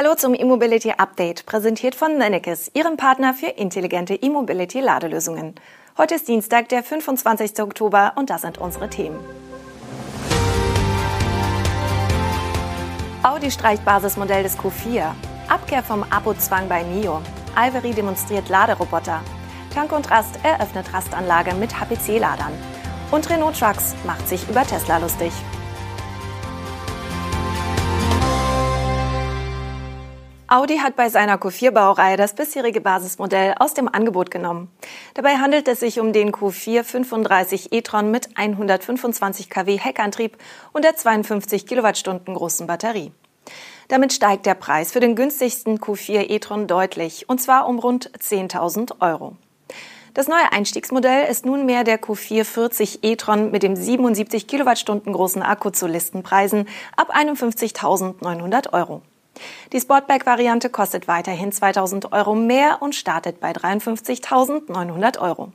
Hallo zum E-Mobility Update, präsentiert von Nennekes, Ihrem Partner für intelligente E-Mobility Ladelösungen. Heute ist Dienstag, der 25. Oktober und das sind unsere Themen. Audi streicht Basismodell des Q4. Abkehr vom Abo-Zwang bei NIO. Ivory demonstriert Laderoboter. Tank und Rast eröffnet Rastanlage mit HPC-Ladern. Und Renault Trucks macht sich über Tesla lustig. Audi hat bei seiner Q4-Baureihe das bisherige Basismodell aus dem Angebot genommen. Dabei handelt es sich um den Q4 35 e-tron mit 125 kW Heckantrieb und der 52 Kilowattstunden großen Batterie. Damit steigt der Preis für den günstigsten Q4 e-tron deutlich, und zwar um rund 10.000 Euro. Das neue Einstiegsmodell ist nunmehr der Q4 40 e-tron mit dem 77 Kilowattstunden großen Akku zu Listenpreisen ab 51.900 Euro. Die Sportback-Variante kostet weiterhin 2000 Euro mehr und startet bei 53.900 Euro.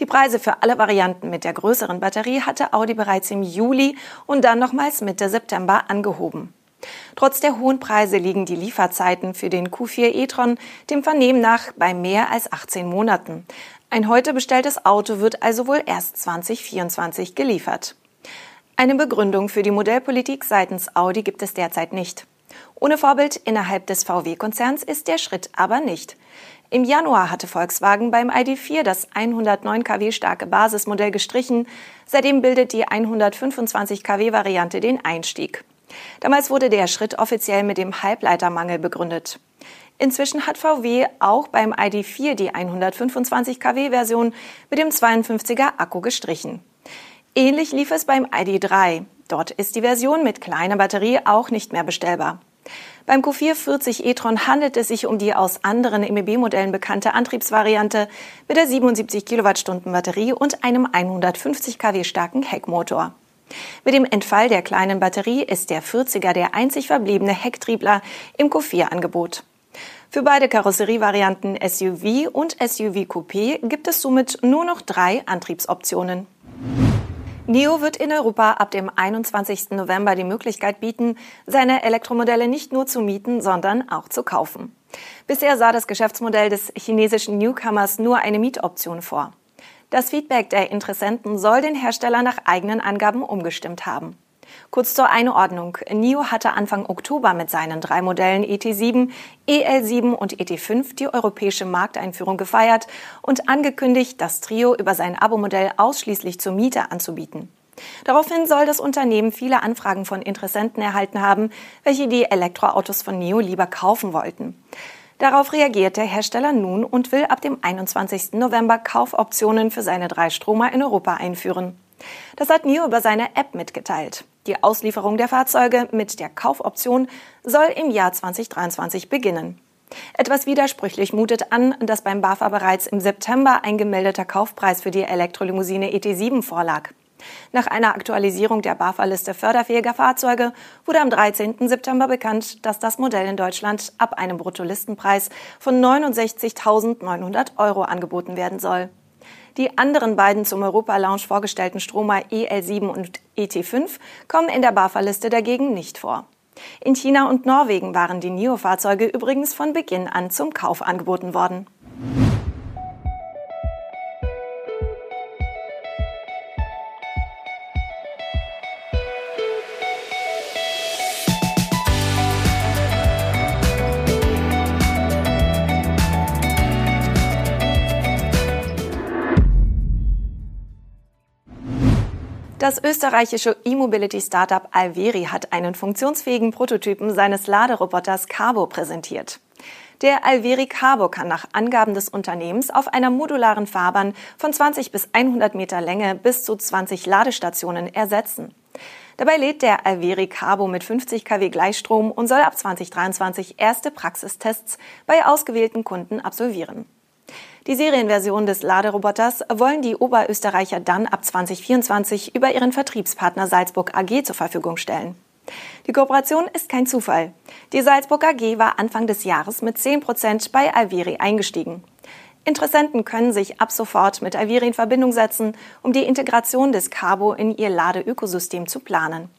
Die Preise für alle Varianten mit der größeren Batterie hatte Audi bereits im Juli und dann nochmals Mitte September angehoben. Trotz der hohen Preise liegen die Lieferzeiten für den Q4 e-tron dem Vernehmen nach bei mehr als 18 Monaten. Ein heute bestelltes Auto wird also wohl erst 2024 geliefert. Eine Begründung für die Modellpolitik seitens Audi gibt es derzeit nicht. Ohne Vorbild innerhalb des VW-Konzerns ist der Schritt aber nicht. Im Januar hatte Volkswagen beim ID4 das 109 kW starke Basismodell gestrichen. Seitdem bildet die 125 kW Variante den Einstieg. Damals wurde der Schritt offiziell mit dem Halbleitermangel begründet. Inzwischen hat VW auch beim ID4 die 125 kW Version mit dem 52er Akku gestrichen. Ähnlich lief es beim ID3. Dort ist die Version mit kleiner Batterie auch nicht mehr bestellbar. Beim Q440 e-tron handelt es sich um die aus anderen MEB-Modellen bekannte Antriebsvariante mit der 77 Kilowattstunden Batterie und einem 150 kW starken Heckmotor. Mit dem Entfall der kleinen Batterie ist der 40er der einzig verbliebene Hecktriebler im Q4-Angebot. Für beide Karosserievarianten SUV und SUV Coupé gibt es somit nur noch drei Antriebsoptionen. NIO wird in Europa ab dem 21. November die Möglichkeit bieten, seine Elektromodelle nicht nur zu mieten, sondern auch zu kaufen. Bisher sah das Geschäftsmodell des chinesischen Newcomers nur eine Mietoption vor. Das Feedback der Interessenten soll den Hersteller nach eigenen Angaben umgestimmt haben. Kurz zur Einordnung. NIO hatte Anfang Oktober mit seinen drei Modellen ET7, EL7 und ET5 die europäische Markteinführung gefeiert und angekündigt, das Trio über sein Abo-Modell ausschließlich zur Miete anzubieten. Daraufhin soll das Unternehmen viele Anfragen von Interessenten erhalten haben, welche die Elektroautos von NIO lieber kaufen wollten. Darauf reagiert der Hersteller nun und will ab dem 21. November Kaufoptionen für seine drei Stromer in Europa einführen. Das hat NIO über seine App mitgeteilt. Die Auslieferung der Fahrzeuge mit der Kaufoption soll im Jahr 2023 beginnen. Etwas widersprüchlich mutet an, dass beim BAFA bereits im September ein gemeldeter Kaufpreis für die Elektrolimousine ET7 vorlag. Nach einer Aktualisierung der BAFA-Liste förderfähiger Fahrzeuge wurde am 13. September bekannt, dass das Modell in Deutschland ab einem Bruttolistenpreis von 69.900 Euro angeboten werden soll. Die anderen beiden zum Europa-Lounge vorgestellten Stromer EL7 und ET5 kommen in der BAFA-Liste dagegen nicht vor. In China und Norwegen waren die NIO-Fahrzeuge übrigens von Beginn an zum Kauf angeboten worden. Das österreichische E-Mobility-Startup Alveri hat einen funktionsfähigen Prototypen seines Laderoboters Carbo präsentiert. Der Alveri Carbo kann nach Angaben des Unternehmens auf einer modularen Fahrbahn von 20 bis 100 Meter Länge bis zu 20 Ladestationen ersetzen. Dabei lädt der Alveri Carbo mit 50 kW Gleichstrom und soll ab 2023 erste Praxistests bei ausgewählten Kunden absolvieren. Die Serienversion des Laderoboters wollen die Oberösterreicher dann ab 2024 über ihren Vertriebspartner Salzburg AG zur Verfügung stellen. Die Kooperation ist kein Zufall. Die Salzburg AG war Anfang des Jahres mit 10 Prozent bei Alviri eingestiegen. Interessenten können sich ab sofort mit Alviri in Verbindung setzen, um die Integration des Cabo in ihr Ladeökosystem zu planen.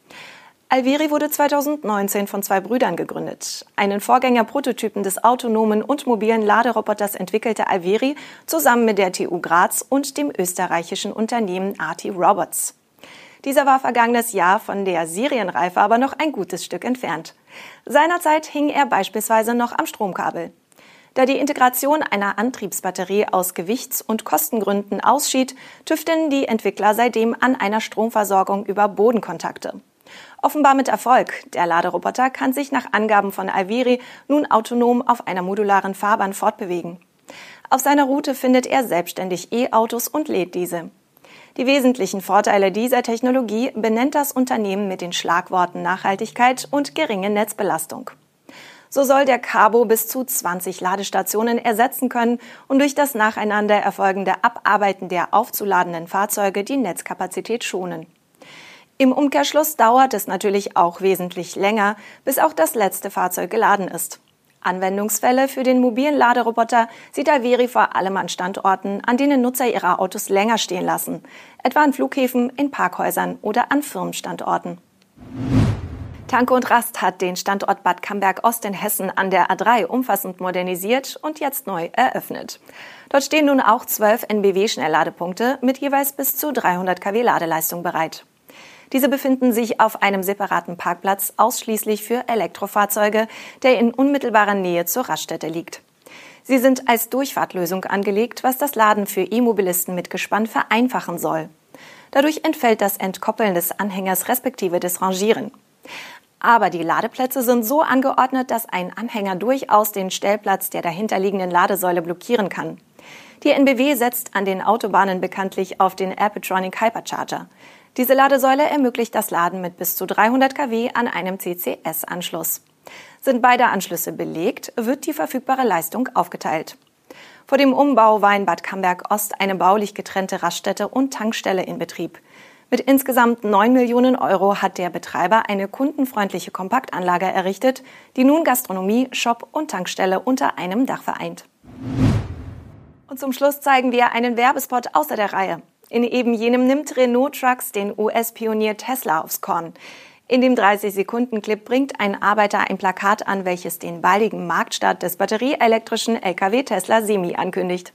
Alviri wurde 2019 von zwei Brüdern gegründet. Einen Vorgängerprototypen des autonomen und mobilen Laderoboters entwickelte Alviri zusammen mit der TU Graz und dem österreichischen Unternehmen Arti Robots. Dieser war vergangenes Jahr von der Serienreife aber noch ein gutes Stück entfernt. Seinerzeit hing er beispielsweise noch am Stromkabel. Da die Integration einer Antriebsbatterie aus Gewichts- und Kostengründen ausschied, tüfteln die Entwickler seitdem an einer Stromversorgung über Bodenkontakte. Offenbar mit Erfolg. Der Laderoboter kann sich nach Angaben von Alviri nun autonom auf einer modularen Fahrbahn fortbewegen. Auf seiner Route findet er selbstständig E-Autos und lädt diese. Die wesentlichen Vorteile dieser Technologie benennt das Unternehmen mit den Schlagworten Nachhaltigkeit und geringe Netzbelastung. So soll der Cabo bis zu 20 Ladestationen ersetzen können und durch das nacheinander erfolgende Abarbeiten der aufzuladenden Fahrzeuge die Netzkapazität schonen. Im Umkehrschluss dauert es natürlich auch wesentlich länger, bis auch das letzte Fahrzeug geladen ist. Anwendungsfälle für den mobilen Laderoboter sieht Alveri vor allem an Standorten, an denen Nutzer ihre Autos länger stehen lassen, etwa an Flughäfen, in Parkhäusern oder an Firmenstandorten. Tanke und Rast hat den Standort Bad Camberg Ost in Hessen an der A3 umfassend modernisiert und jetzt neu eröffnet. Dort stehen nun auch zwölf NBW-Schnellladepunkte mit jeweils bis zu 300 kW Ladeleistung bereit. Diese befinden sich auf einem separaten Parkplatz ausschließlich für Elektrofahrzeuge, der in unmittelbarer Nähe zur Raststätte liegt. Sie sind als Durchfahrtlösung angelegt, was das Laden für E-Mobilisten mit Gespann vereinfachen soll. Dadurch entfällt das Entkoppeln des Anhängers respektive des Rangieren. Aber die Ladeplätze sind so angeordnet, dass ein Anhänger durchaus den Stellplatz der dahinterliegenden Ladesäule blockieren kann. Die NBW setzt an den Autobahnen bekanntlich auf den Airpetronic Hypercharger. Diese Ladesäule ermöglicht das Laden mit bis zu 300 kW an einem CCS-Anschluss. Sind beide Anschlüsse belegt, wird die verfügbare Leistung aufgeteilt. Vor dem Umbau war in Bad Camberg Ost eine baulich getrennte Raststätte und Tankstelle in Betrieb. Mit insgesamt 9 Millionen Euro hat der Betreiber eine kundenfreundliche Kompaktanlage errichtet, die nun Gastronomie, Shop und Tankstelle unter einem Dach vereint. Und zum Schluss zeigen wir einen Werbespot außer der Reihe. In eben jenem nimmt Renault Trucks den US-Pionier Tesla aufs Korn. In dem 30-Sekunden-Clip bringt ein Arbeiter ein Plakat an, welches den baldigen Marktstart des batterieelektrischen LKW Tesla Semi ankündigt.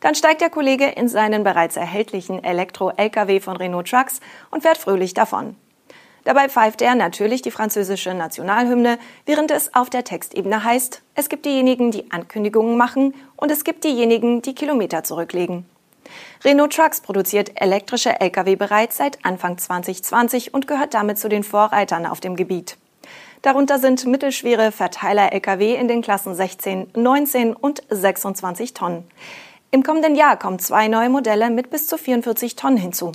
Dann steigt der Kollege in seinen bereits erhältlichen Elektro-LKW von Renault Trucks und fährt fröhlich davon. Dabei pfeift er natürlich die französische Nationalhymne, während es auf der Textebene heißt, es gibt diejenigen, die Ankündigungen machen und es gibt diejenigen, die Kilometer zurücklegen. Renault Trucks produziert elektrische Lkw bereits seit Anfang 2020 und gehört damit zu den Vorreitern auf dem Gebiet. Darunter sind mittelschwere Verteiler-Lkw in den Klassen 16, 19 und 26 Tonnen. Im kommenden Jahr kommen zwei neue Modelle mit bis zu 44 Tonnen hinzu.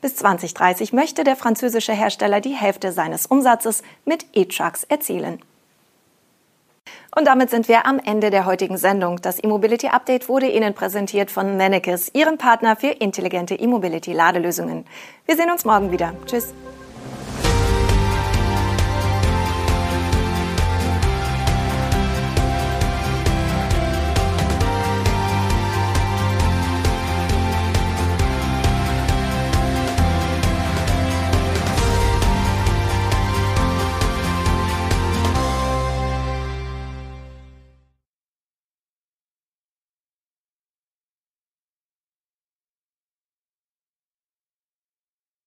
Bis 2030 möchte der französische Hersteller die Hälfte seines Umsatzes mit E-Trucks erzielen. Und damit sind wir am Ende der heutigen Sendung. Das E-Mobility Update wurde Ihnen präsentiert von Mennekes, Ihrem Partner für intelligente E-Mobility Ladelösungen. Wir sehen uns morgen wieder. Tschüss.